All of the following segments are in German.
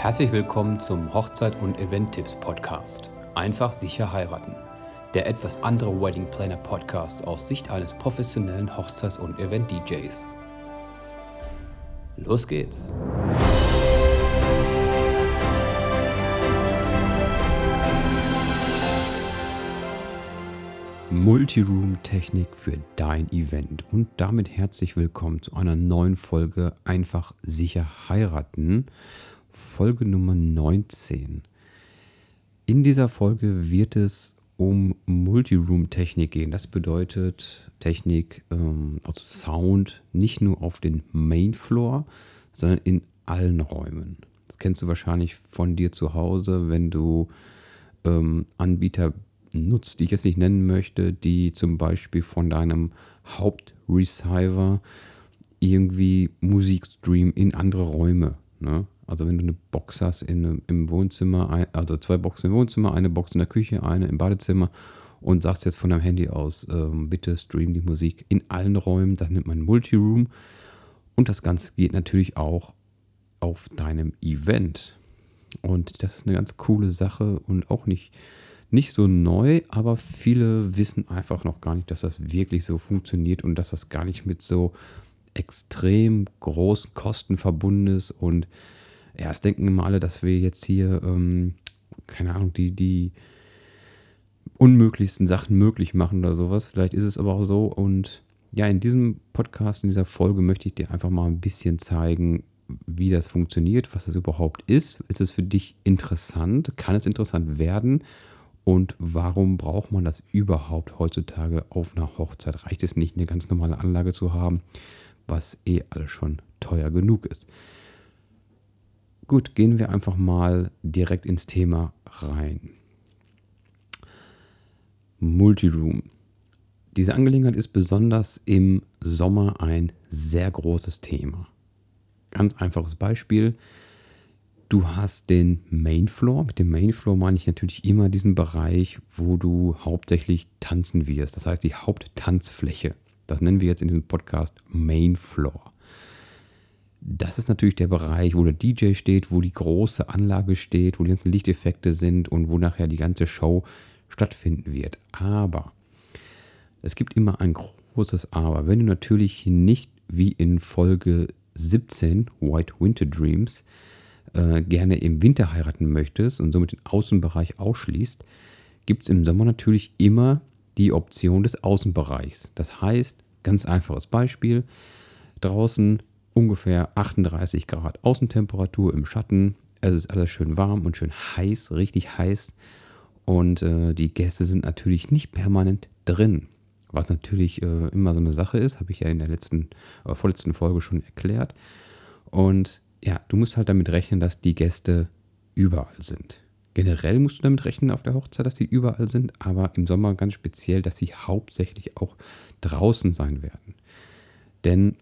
Herzlich willkommen zum Hochzeit- und Event-Tipps Podcast. Einfach sicher heiraten. Der etwas andere Wedding Planner Podcast aus Sicht eines professionellen Hochzeits- und Event-DJs. Los geht's! Multiroom-Technik für dein Event und damit herzlich willkommen zu einer neuen Folge Einfach sicher heiraten. Folge Nummer 19. In dieser Folge wird es um Multiroom-Technik gehen. Das bedeutet Technik, also Sound, nicht nur auf den Main Floor, sondern in allen Räumen. Das kennst du wahrscheinlich von dir zu Hause, wenn du ähm, Anbieter nutzt, die ich jetzt nicht nennen möchte, die zum Beispiel von deinem Hauptreceiver irgendwie Musik streamen in andere Räume. Ne? Also wenn du eine Box hast in, im Wohnzimmer, also zwei Boxen im Wohnzimmer, eine Box in der Küche, eine im Badezimmer und sagst jetzt von deinem Handy aus, ähm, bitte stream die Musik in allen Räumen, das nennt man Multiroom. Und das Ganze geht natürlich auch auf deinem Event. Und das ist eine ganz coole Sache und auch nicht, nicht so neu, aber viele wissen einfach noch gar nicht, dass das wirklich so funktioniert und dass das gar nicht mit so extrem großen Kosten verbunden ist und ja, es denken immer alle, dass wir jetzt hier, ähm, keine Ahnung, die, die unmöglichsten Sachen möglich machen oder sowas. Vielleicht ist es aber auch so. Und ja, in diesem Podcast, in dieser Folge möchte ich dir einfach mal ein bisschen zeigen, wie das funktioniert, was das überhaupt ist. Ist es für dich interessant? Kann es interessant werden? Und warum braucht man das überhaupt heutzutage auf einer Hochzeit? Reicht es nicht, eine ganz normale Anlage zu haben, was eh alles schon teuer genug ist? Gut, gehen wir einfach mal direkt ins Thema rein. Multiroom. Diese Angelegenheit ist besonders im Sommer ein sehr großes Thema. Ganz einfaches Beispiel. Du hast den Main Floor. Mit dem Main Floor meine ich natürlich immer diesen Bereich, wo du hauptsächlich tanzen wirst. Das heißt die Haupttanzfläche. Das nennen wir jetzt in diesem Podcast Main Floor. Das ist natürlich der Bereich, wo der DJ steht, wo die große Anlage steht, wo die ganzen Lichteffekte sind und wo nachher die ganze Show stattfinden wird. Aber es gibt immer ein großes Aber. Wenn du natürlich nicht wie in Folge 17 White Winter Dreams äh, gerne im Winter heiraten möchtest und somit den Außenbereich ausschließt, gibt es im Sommer natürlich immer die Option des Außenbereichs. Das heißt, ganz einfaches Beispiel, draußen ungefähr 38 Grad Außentemperatur im Schatten. Es ist alles schön warm und schön heiß, richtig heiß. Und äh, die Gäste sind natürlich nicht permanent drin. Was natürlich äh, immer so eine Sache ist, habe ich ja in der letzten, äh, vorletzten Folge schon erklärt. Und ja, du musst halt damit rechnen, dass die Gäste überall sind. Generell musst du damit rechnen auf der Hochzeit, dass sie überall sind, aber im Sommer ganz speziell, dass sie hauptsächlich auch draußen sein werden. Denn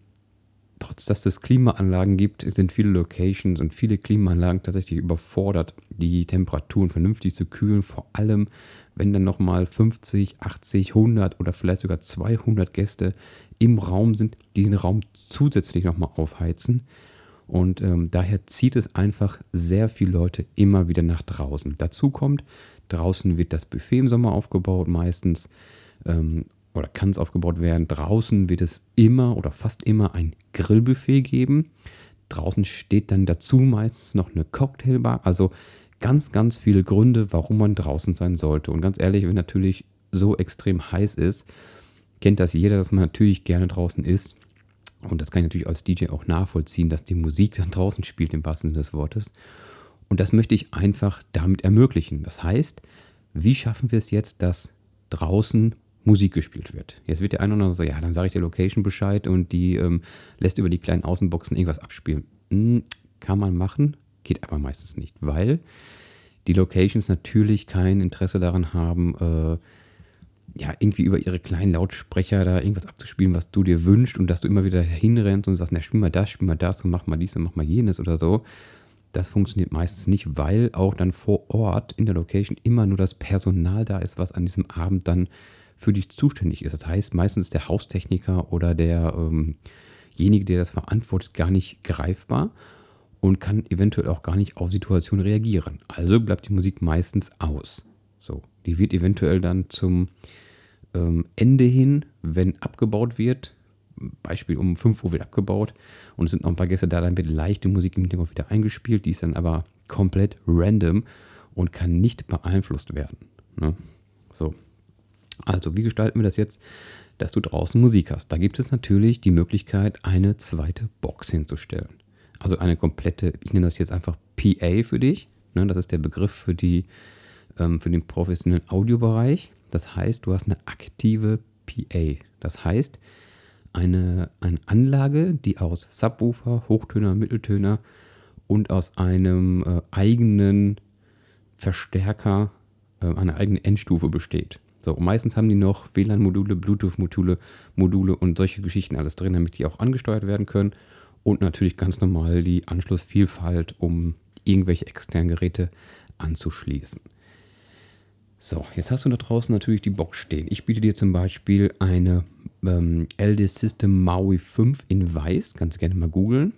trotz dass es Klimaanlagen gibt, sind viele Locations und viele Klimaanlagen tatsächlich überfordert, die Temperaturen vernünftig zu kühlen. Vor allem, wenn dann nochmal 50, 80, 100 oder vielleicht sogar 200 Gäste im Raum sind, die den Raum zusätzlich nochmal aufheizen. Und ähm, daher zieht es einfach sehr viele Leute immer wieder nach draußen. Dazu kommt, draußen wird das Buffet im Sommer aufgebaut meistens. Ähm, oder kann es aufgebaut werden. Draußen wird es immer oder fast immer ein Grillbuffet geben. Draußen steht dann dazu meistens noch eine Cocktailbar. Also ganz, ganz viele Gründe, warum man draußen sein sollte. Und ganz ehrlich, wenn natürlich so extrem heiß ist, kennt das jeder, dass man natürlich gerne draußen ist. Und das kann ich natürlich als DJ auch nachvollziehen, dass die Musik dann draußen spielt, im wahrsten Sinne des Wortes. Und das möchte ich einfach damit ermöglichen. Das heißt, wie schaffen wir es jetzt, dass draußen Musik gespielt wird. Jetzt wird der eine oder andere sagen, ja, dann sage ich der Location Bescheid und die ähm, lässt über die kleinen Außenboxen irgendwas abspielen. Hm, kann man machen, geht aber meistens nicht, weil die Locations natürlich kein Interesse daran haben, äh, ja, irgendwie über ihre kleinen Lautsprecher da irgendwas abzuspielen, was du dir wünschst und dass du immer wieder hinrennst und sagst, na, spiel mal das, spiel mal das und mach mal dies und mach mal jenes oder so. Das funktioniert meistens nicht, weil auch dann vor Ort in der Location immer nur das Personal da ist, was an diesem Abend dann für dich zuständig ist. Das heißt, meistens der Haustechniker oder derjenige, ähm der das verantwortet, gar nicht greifbar. und kann eventuell auch gar nicht auf Situationen reagieren. Also bleibt die Musik meistens aus. So, die wird eventuell dann zum ähm, Ende hin, wenn abgebaut wird, Beispiel um 5 Uhr wird abgebaut und es sind noch ein paar Gäste da, dann wird leichte Musik im Hintergrund wieder eingespielt, die ist dann aber komplett random und kann nicht beeinflusst werden. Ne? So, also wie gestalten wir das jetzt, dass du draußen Musik hast? Da gibt es natürlich die Möglichkeit, eine zweite Box hinzustellen. Also eine komplette, ich nenne das jetzt einfach PA für dich. Ne? Das ist der Begriff für, die, ähm, für den professionellen Audiobereich. Das heißt, du hast eine aktive PA. Das heißt, eine, eine Anlage, die aus Subwoofer, Hochtöner, Mitteltöner und aus einem äh, eigenen Verstärker, äh, einer eigenen Endstufe besteht. So, meistens haben die noch WLAN-Module, Bluetooth-Module Module und solche Geschichten alles drin, damit die auch angesteuert werden können. Und natürlich ganz normal die Anschlussvielfalt, um irgendwelche externen Geräte anzuschließen. So, jetzt hast du da draußen natürlich die Box stehen. Ich biete dir zum Beispiel eine ähm, LD System Maui 5 in weiß. Kannst du gerne mal googeln.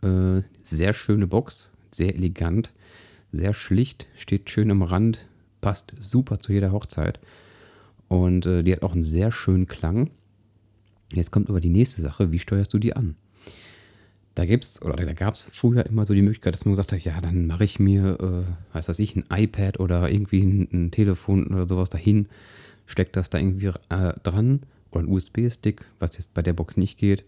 Äh, sehr schöne Box, sehr elegant, sehr schlicht, steht schön am Rand, passt super zu jeder Hochzeit. Und äh, die hat auch einen sehr schönen Klang. Jetzt kommt aber die nächste Sache, wie steuerst du die an? Da gibt's oder da gab es früher immer so die Möglichkeit, dass man gesagt hat, ja, dann mache ich mir, äh, weiß was ich, ein iPad oder irgendwie ein, ein Telefon oder sowas dahin, steckt das da irgendwie äh, dran oder ein USB-Stick, was jetzt bei der Box nicht geht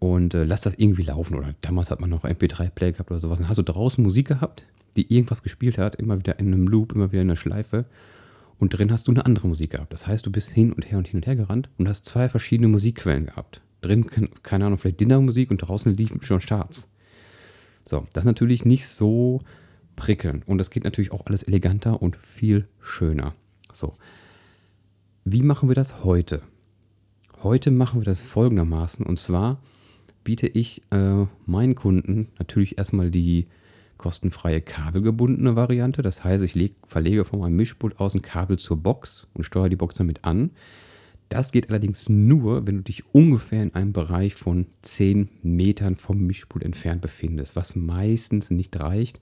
und äh, lass das irgendwie laufen. Oder damals hat man noch MP3-Player gehabt oder sowas. Dann hast du draußen Musik gehabt, die irgendwas gespielt hat, immer wieder in einem Loop, immer wieder in einer Schleife. Und drin hast du eine andere Musik gehabt. Das heißt, du bist hin und her und hin und her gerannt und hast zwei verschiedene Musikquellen gehabt drin, keine Ahnung, vielleicht Dinnermusik und draußen lief schon Charts. So, das ist natürlich nicht so prickelnd und das geht natürlich auch alles eleganter und viel schöner. So, wie machen wir das heute? Heute machen wir das folgendermaßen und zwar biete ich äh, meinen Kunden natürlich erstmal die kostenfreie kabelgebundene Variante. Das heißt, ich leg, verlege von meinem Mischpult aus ein Kabel zur Box und steuere die Box damit an. Das geht allerdings nur, wenn du dich ungefähr in einem Bereich von 10 Metern vom Mischpult entfernt befindest, was meistens nicht reicht,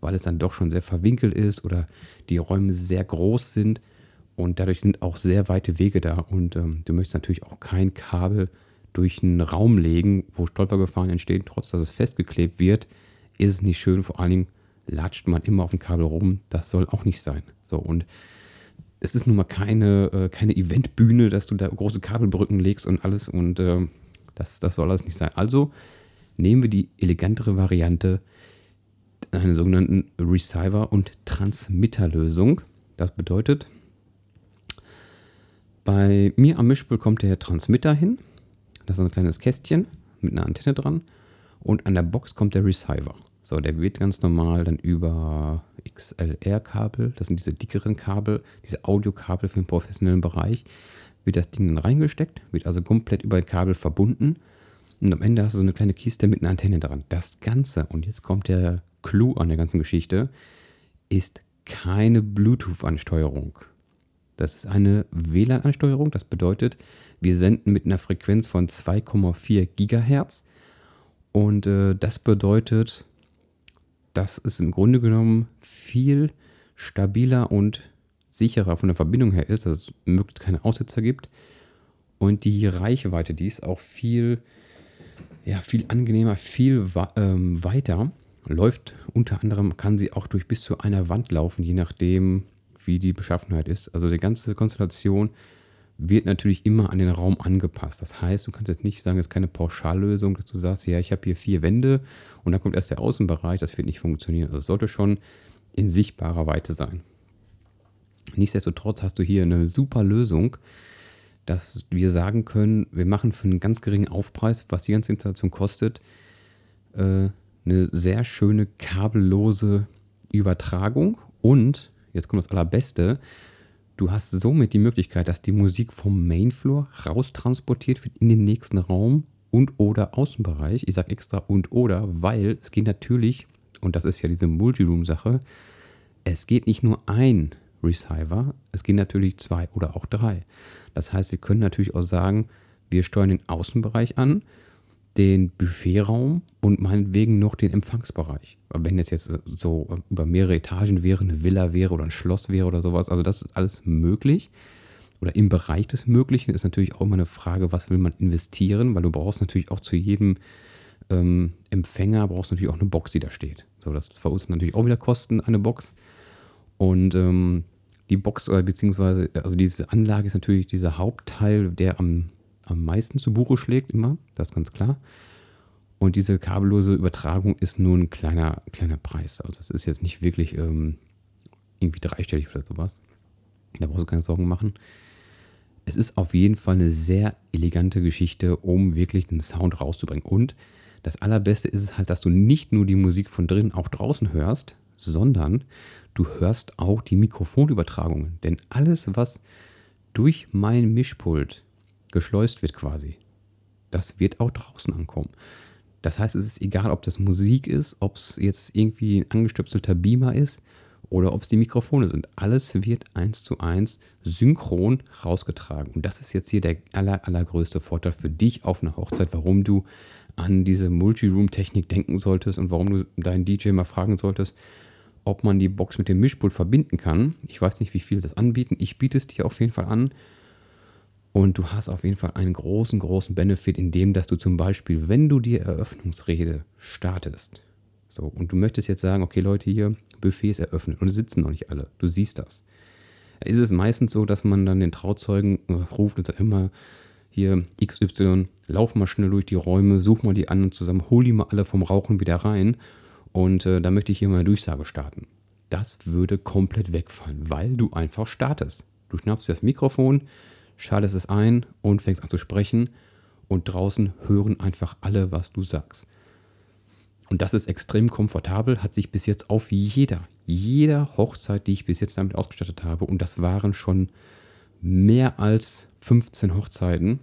weil es dann doch schon sehr verwinkelt ist oder die Räume sehr groß sind und dadurch sind auch sehr weite Wege da und ähm, du möchtest natürlich auch kein Kabel durch einen Raum legen, wo Stolpergefahren entstehen, trotz dass es festgeklebt wird, ist es nicht schön. Vor allen Dingen latscht man immer auf dem Kabel rum. Das soll auch nicht sein. So und es ist nun mal keine, äh, keine Eventbühne, dass du da große Kabelbrücken legst und alles und äh, das, das soll alles nicht sein. Also nehmen wir die elegantere Variante, eine sogenannten Receiver- und Transmitterlösung. Das bedeutet, bei mir am Mischpult kommt der Transmitter hin. Das ist ein kleines Kästchen mit einer Antenne dran. Und an der Box kommt der Receiver. So, der wird ganz normal dann über XLR-Kabel, das sind diese dickeren Kabel, diese Audiokabel für den professionellen Bereich, wird das Ding dann reingesteckt, wird also komplett über ein Kabel verbunden und am Ende hast du so eine kleine Kiste mit einer Antenne dran. Das Ganze, und jetzt kommt der Clou an der ganzen Geschichte, ist keine Bluetooth-Ansteuerung. Das ist eine WLAN-Ansteuerung, das bedeutet, wir senden mit einer Frequenz von 2,4 Gigahertz und äh, das bedeutet, dass es im Grunde genommen viel stabiler und sicherer von der Verbindung her ist, dass es möglichst keine Aussetzer gibt. Und die Reichweite, die ist auch viel, ja, viel angenehmer, viel ähm, weiter. Läuft unter anderem, kann sie auch durch bis zu einer Wand laufen, je nachdem, wie die Beschaffenheit ist. Also die ganze Konstellation wird natürlich immer an den Raum angepasst. Das heißt, du kannst jetzt nicht sagen, es ist keine Pauschallösung, dass du sagst, ja, ich habe hier vier Wände und dann kommt erst der Außenbereich. Das wird nicht funktionieren. Also es sollte schon in sichtbarer Weite sein. Nichtsdestotrotz hast du hier eine super Lösung, dass wir sagen können, wir machen für einen ganz geringen Aufpreis, was die ganze Installation kostet, äh, eine sehr schöne kabellose Übertragung und, jetzt kommt das Allerbeste, Du hast somit die Möglichkeit, dass die Musik vom Mainfloor raustransportiert wird in den nächsten Raum und oder Außenbereich. Ich sage extra und oder, weil es geht natürlich, und das ist ja diese Multiroom-Sache, es geht nicht nur ein Receiver, es gehen natürlich zwei oder auch drei. Das heißt, wir können natürlich auch sagen, wir steuern den Außenbereich an, den Buffetraum und meinetwegen noch den Empfangsbereich. Wenn es jetzt so über mehrere Etagen wäre, eine Villa wäre oder ein Schloss wäre oder sowas, also das ist alles möglich. Oder im Bereich des Möglichen ist natürlich auch immer eine Frage, was will man investieren, weil du brauchst natürlich auch zu jedem ähm, Empfänger brauchst natürlich auch eine Box, die da steht. So, das verursacht natürlich auch wieder Kosten, eine Box. Und ähm, die Box, oder beziehungsweise, also diese Anlage ist natürlich dieser Hauptteil, der am am meisten zu Buche schlägt, immer, das ist ganz klar. Und diese kabellose Übertragung ist nur ein kleiner, kleiner Preis. Also es ist jetzt nicht wirklich ähm, irgendwie dreistellig oder sowas. Da brauchst du keine Sorgen machen. Es ist auf jeden Fall eine sehr elegante Geschichte, um wirklich den Sound rauszubringen. Und das Allerbeste ist es halt, dass du nicht nur die Musik von drinnen auch draußen hörst, sondern du hörst auch die Mikrofonübertragungen. Denn alles, was durch mein Mischpult geschleust wird quasi. Das wird auch draußen ankommen. Das heißt, es ist egal, ob das Musik ist, ob es jetzt irgendwie ein angestöpselter Beamer ist oder ob es die Mikrofone sind. Alles wird eins zu eins synchron rausgetragen. Und das ist jetzt hier der aller, allergrößte Vorteil für dich auf einer Hochzeit, warum du an diese Multi-Room-Technik denken solltest und warum du deinen DJ mal fragen solltest, ob man die Box mit dem Mischpult verbinden kann. Ich weiß nicht, wie viel das anbieten. Ich biete es dir auf jeden Fall an. Und du hast auf jeden Fall einen großen, großen Benefit in dem, dass du zum Beispiel, wenn du die Eröffnungsrede startest, so, und du möchtest jetzt sagen, okay, Leute, hier, Buffet ist eröffnet und es sitzen noch nicht alle, du siehst das. Da ist es meistens so, dass man dann den Trauzeugen äh, ruft und sagt immer, hier, XY, lauf mal schnell durch die Räume, such mal die anderen zusammen, hol die mal alle vom Rauchen wieder rein und äh, da möchte ich hier mal eine Durchsage starten. Das würde komplett wegfallen, weil du einfach startest. Du schnappst das Mikrofon, schaltest es ein und fängst an zu sprechen und draußen hören einfach alle, was du sagst. Und das ist extrem komfortabel, hat sich bis jetzt auf jeder, jeder Hochzeit, die ich bis jetzt damit ausgestattet habe, und das waren schon mehr als 15 Hochzeiten,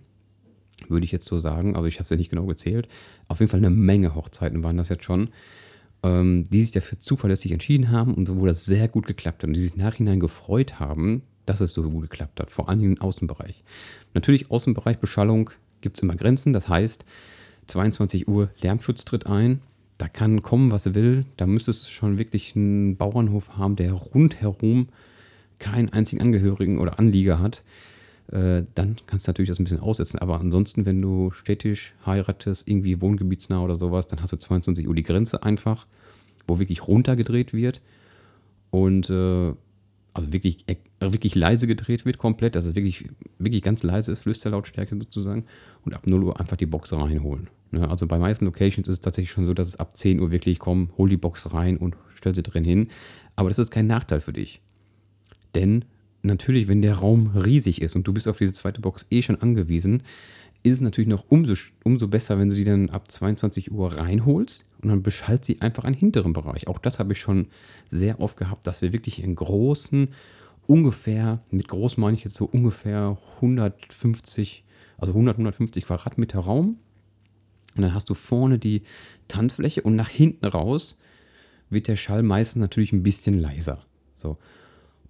würde ich jetzt so sagen, also ich habe es ja nicht genau gezählt, auf jeden Fall eine Menge Hochzeiten waren das jetzt schon, ähm, die sich dafür zuverlässig entschieden haben und wo das sehr gut geklappt hat und die sich nachhinein gefreut haben, dass es so gut geklappt hat, vor allem im Außenbereich. Natürlich, Außenbereich Beschallung gibt es immer Grenzen, das heißt, 22 Uhr Lärmschutz tritt ein, da kann kommen, was will, da müsstest du schon wirklich einen Bauernhof haben, der rundherum keinen einzigen Angehörigen oder Anlieger hat. Äh, dann kannst du natürlich das ein bisschen aussetzen. Aber ansonsten, wenn du städtisch heiratest, irgendwie wohngebietsnah oder sowas, dann hast du 22 Uhr die Grenze einfach, wo wirklich runtergedreht wird. Und äh, also wirklich, äh, wirklich leise gedreht wird komplett, dass es wirklich, wirklich ganz leise ist, Flüsterlautstärke sozusagen, und ab 0 Uhr einfach die Box reinholen. Ne? Also bei meisten Locations ist es tatsächlich schon so, dass es ab 10 Uhr wirklich kommt, hol die Box rein und stell sie drin hin. Aber das ist kein Nachteil für dich. Denn natürlich, wenn der Raum riesig ist und du bist auf diese zweite Box eh schon angewiesen, ist es natürlich noch umso, umso besser, wenn du die dann ab 22 Uhr reinholst und dann beschallt sie einfach einen hinteren Bereich. Auch das habe ich schon sehr oft gehabt, dass wir wirklich in großen, ungefähr, mit groß meine ich jetzt so ungefähr 150, also 100, 150 Quadratmeter Raum. Und dann hast du vorne die Tanzfläche und nach hinten raus wird der Schall meistens natürlich ein bisschen leiser. So.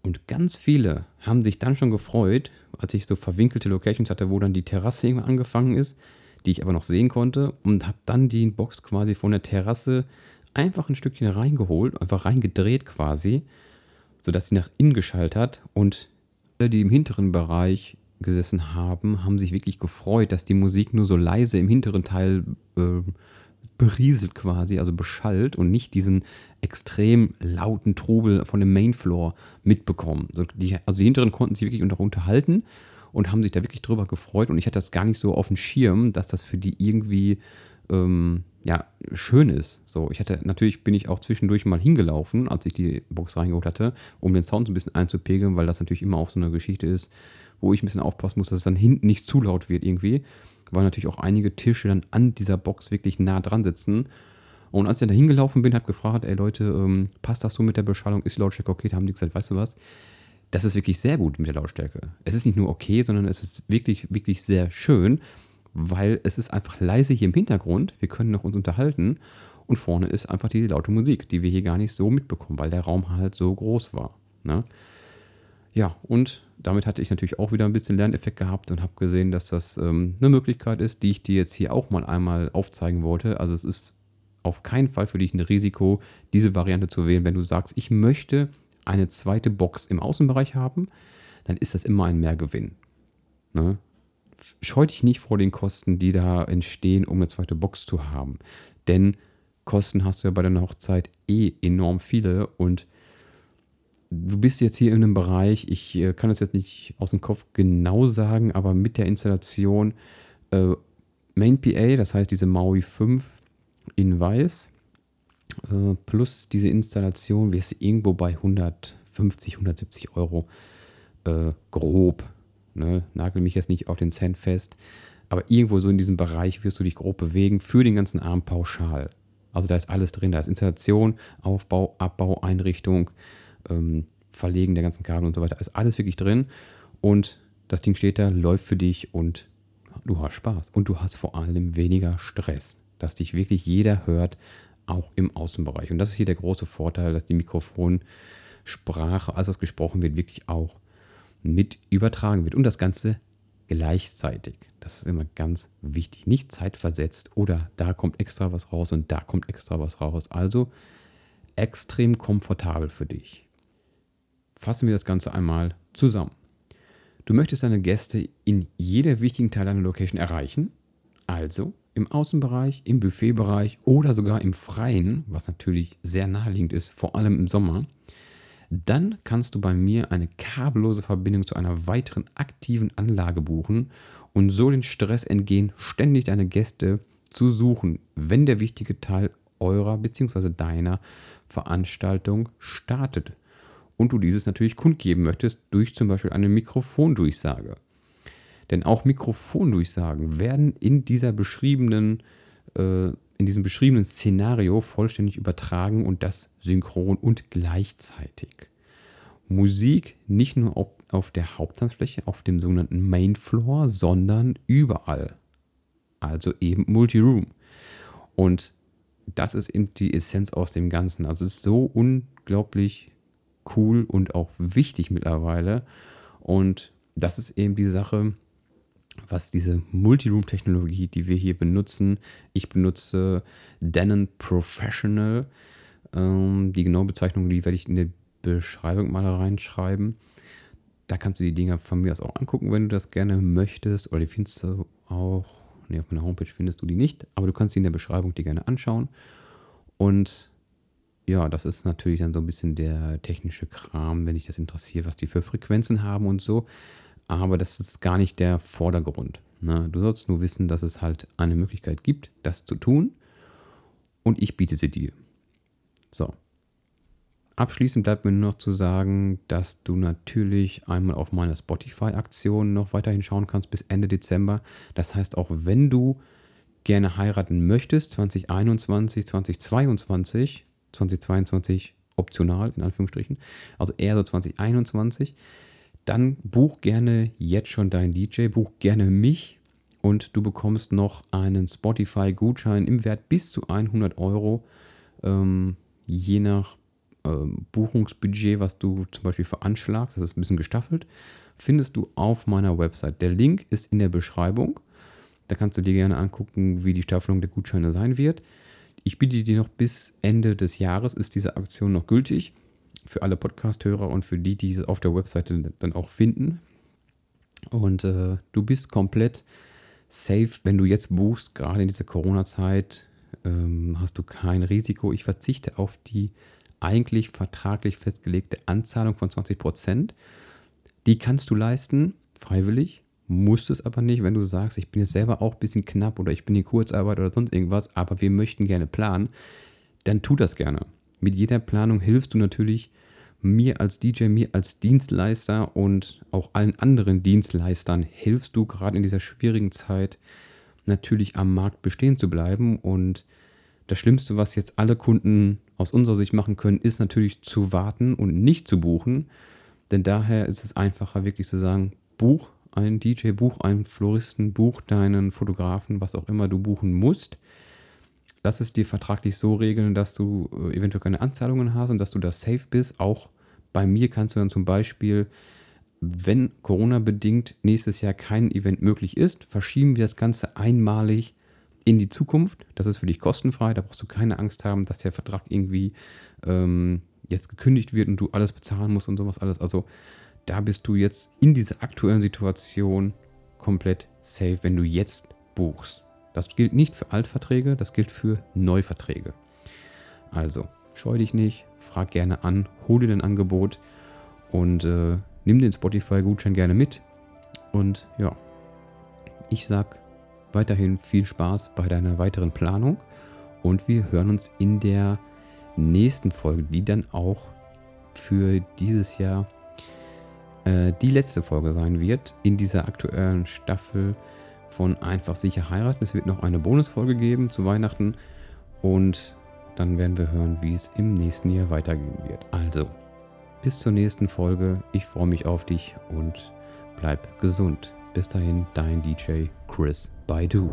Und ganz viele haben sich dann schon gefreut, als ich so verwinkelte Locations hatte, wo dann die Terrasse irgendwann angefangen ist, die ich aber noch sehen konnte und habe dann die Box quasi von der Terrasse einfach ein Stückchen reingeholt, einfach reingedreht quasi, sodass sie nach innen geschaltet hat und alle, die im hinteren Bereich gesessen haben, haben sich wirklich gefreut, dass die Musik nur so leise im hinteren Teil äh, berieselt quasi, also beschallt und nicht diesen extrem lauten Trubel von dem Mainfloor mitbekommen. Also die, also die hinteren konnten sich wirklich unterhalten und haben sich da wirklich drüber gefreut. Und ich hatte das gar nicht so auf dem Schirm, dass das für die irgendwie ähm, ja, schön ist. So, ich hatte, natürlich bin ich auch zwischendurch mal hingelaufen, als ich die Box reingeholt hatte, um den Sound so ein bisschen einzupegeln, weil das natürlich immer auch so eine Geschichte ist, wo ich ein bisschen aufpassen muss, dass es dann hinten nicht zu laut wird irgendwie. Weil natürlich auch einige Tische dann an dieser Box wirklich nah dran sitzen. Und als ich dann da hingelaufen bin, habe gefragt, ey Leute, ähm, passt das so mit der Beschallung? Ist die Lautstärke okay? Da haben die gesagt, weißt du was? Das ist wirklich sehr gut mit der Lautstärke. Es ist nicht nur okay, sondern es ist wirklich, wirklich sehr schön, weil es ist einfach leise hier im Hintergrund. Wir können noch uns unterhalten und vorne ist einfach die laute Musik, die wir hier gar nicht so mitbekommen, weil der Raum halt so groß war. Ne? Ja, und damit hatte ich natürlich auch wieder ein bisschen Lerneffekt gehabt und habe gesehen, dass das ähm, eine Möglichkeit ist, die ich dir jetzt hier auch mal einmal aufzeigen wollte. Also es ist auf keinen Fall für dich ein Risiko, diese Variante zu wählen. Wenn du sagst, ich möchte eine zweite Box im Außenbereich haben, dann ist das immer ein Mehrgewinn. Ne? Scheu dich nicht vor den Kosten, die da entstehen, um eine zweite Box zu haben. Denn Kosten hast du ja bei der Hochzeit eh enorm viele und du bist jetzt hier in einem Bereich, ich äh, kann das jetzt nicht aus dem Kopf genau sagen, aber mit der Installation äh, Main PA, das heißt diese Maui 5 in weiß, äh, plus diese Installation, wirst du irgendwo bei 150, 170 Euro äh, grob. Ne? Nagel mich jetzt nicht auf den Cent fest, aber irgendwo so in diesem Bereich wirst du dich grob bewegen für den ganzen Arm pauschal. Also da ist alles drin, da ist Installation, Aufbau, Abbau, Einrichtung, ähm, Verlegen der ganzen Kabel und so weiter. Ist alles wirklich drin und das Ding steht da, läuft für dich und du hast Spaß. Und du hast vor allem weniger Stress, dass dich wirklich jeder hört, auch im Außenbereich. Und das ist hier der große Vorteil, dass die Mikrofonsprache, als das gesprochen wird, wirklich auch mit übertragen wird. Und das Ganze gleichzeitig. Das ist immer ganz wichtig. Nicht zeitversetzt oder da kommt extra was raus und da kommt extra was raus. Also extrem komfortabel für dich. Fassen wir das Ganze einmal zusammen. Du möchtest deine Gäste in jeder wichtigen Teil deiner Location erreichen, also im Außenbereich, im Buffetbereich oder sogar im Freien, was natürlich sehr naheliegend ist, vor allem im Sommer. Dann kannst du bei mir eine kabellose Verbindung zu einer weiteren aktiven Anlage buchen und so den Stress entgehen, ständig deine Gäste zu suchen, wenn der wichtige Teil eurer bzw. deiner Veranstaltung startet und du dieses natürlich kundgeben möchtest durch zum Beispiel eine Mikrofondurchsage. Denn auch Mikrofondurchsagen werden in dieser beschriebenen, äh, in diesem beschriebenen Szenario vollständig übertragen und das synchron und gleichzeitig. Musik nicht nur auf, auf der Haupttanzfläche, auf dem sogenannten Main Floor, sondern überall. Also eben Multiroom. Und das ist eben die Essenz aus dem Ganzen. Also es ist so unglaublich cool und auch wichtig mittlerweile. Und das ist eben die Sache, was diese Multiroom-Technologie, die wir hier benutzen. Ich benutze Denon Professional. Ähm, die genaue Bezeichnung, die werde ich in die Beschreibung mal reinschreiben. Da kannst du die Dinger von mir aus auch angucken, wenn du das gerne möchtest. Oder die findest du auch, ne, auf meiner Homepage findest du die nicht, aber du kannst sie in der Beschreibung die gerne anschauen. Und ja, das ist natürlich dann so ein bisschen der technische Kram, wenn dich das interessiert, was die für Frequenzen haben und so. Aber das ist gar nicht der Vordergrund. Ne? Du sollst nur wissen, dass es halt eine Möglichkeit gibt, das zu tun. Und ich biete sie dir. So. Abschließend bleibt mir nur noch zu sagen, dass du natürlich einmal auf meine Spotify-Aktion noch weiterhin schauen kannst bis Ende Dezember. Das heißt, auch wenn du gerne heiraten möchtest, 2021, 2022, 2022 optional, in Anführungsstrichen, also eher so 2021, dann buch gerne jetzt schon deinen DJ, buch gerne mich und du bekommst noch einen Spotify-Gutschein im Wert bis zu 100 Euro, ähm, je nach ähm, Buchungsbudget, was du zum Beispiel veranschlagst, das ist ein bisschen gestaffelt, findest du auf meiner Website. Der Link ist in der Beschreibung. Da kannst du dir gerne angucken, wie die Staffelung der Gutscheine sein wird. Ich biete dir noch bis Ende des Jahres, ist diese Aktion noch gültig. Für alle Podcast-Hörer und für die, die es auf der Webseite dann auch finden. Und äh, du bist komplett safe, wenn du jetzt buchst, gerade in dieser Corona-Zeit, ähm, hast du kein Risiko. Ich verzichte auf die eigentlich vertraglich festgelegte Anzahlung von 20 Prozent. Die kannst du leisten, freiwillig musst es aber nicht, wenn du sagst, ich bin jetzt selber auch ein bisschen knapp oder ich bin in Kurzarbeit oder sonst irgendwas, aber wir möchten gerne planen, dann tu das gerne. Mit jeder Planung hilfst du natürlich mir als DJ, mir als Dienstleister und auch allen anderen Dienstleistern hilfst du gerade in dieser schwierigen Zeit natürlich am Markt bestehen zu bleiben. Und das Schlimmste, was jetzt alle Kunden aus unserer Sicht machen können, ist natürlich zu warten und nicht zu buchen. Denn daher ist es einfacher, wirklich zu sagen, buch einen DJ, buch einen Floristen, buch deinen Fotografen, was auch immer du buchen musst. Lass es dir vertraglich so regeln, dass du äh, eventuell keine Anzahlungen hast und dass du da safe bist. Auch bei mir kannst du dann zum Beispiel wenn Corona-bedingt nächstes Jahr kein Event möglich ist, verschieben wir das Ganze einmalig in die Zukunft. Das ist für dich kostenfrei. Da brauchst du keine Angst haben, dass der Vertrag irgendwie ähm, jetzt gekündigt wird und du alles bezahlen musst und sowas alles. Also da bist du jetzt in dieser aktuellen Situation komplett safe, wenn du jetzt buchst. Das gilt nicht für Altverträge, das gilt für Neuverträge. Also, scheu dich nicht, frag gerne an, hol dir dein Angebot und äh, nimm den Spotify-Gutschein gerne mit. Und ja, ich sag weiterhin viel Spaß bei deiner weiteren Planung und wir hören uns in der nächsten Folge, die dann auch für dieses Jahr äh, die letzte Folge sein wird in dieser aktuellen Staffel von Einfach sicher heiraten. Es wird noch eine Bonusfolge geben zu Weihnachten und dann werden wir hören, wie es im nächsten Jahr weitergehen wird. Also, bis zur nächsten Folge. Ich freue mich auf dich und bleib gesund. Bis dahin, dein DJ Chris Baidu.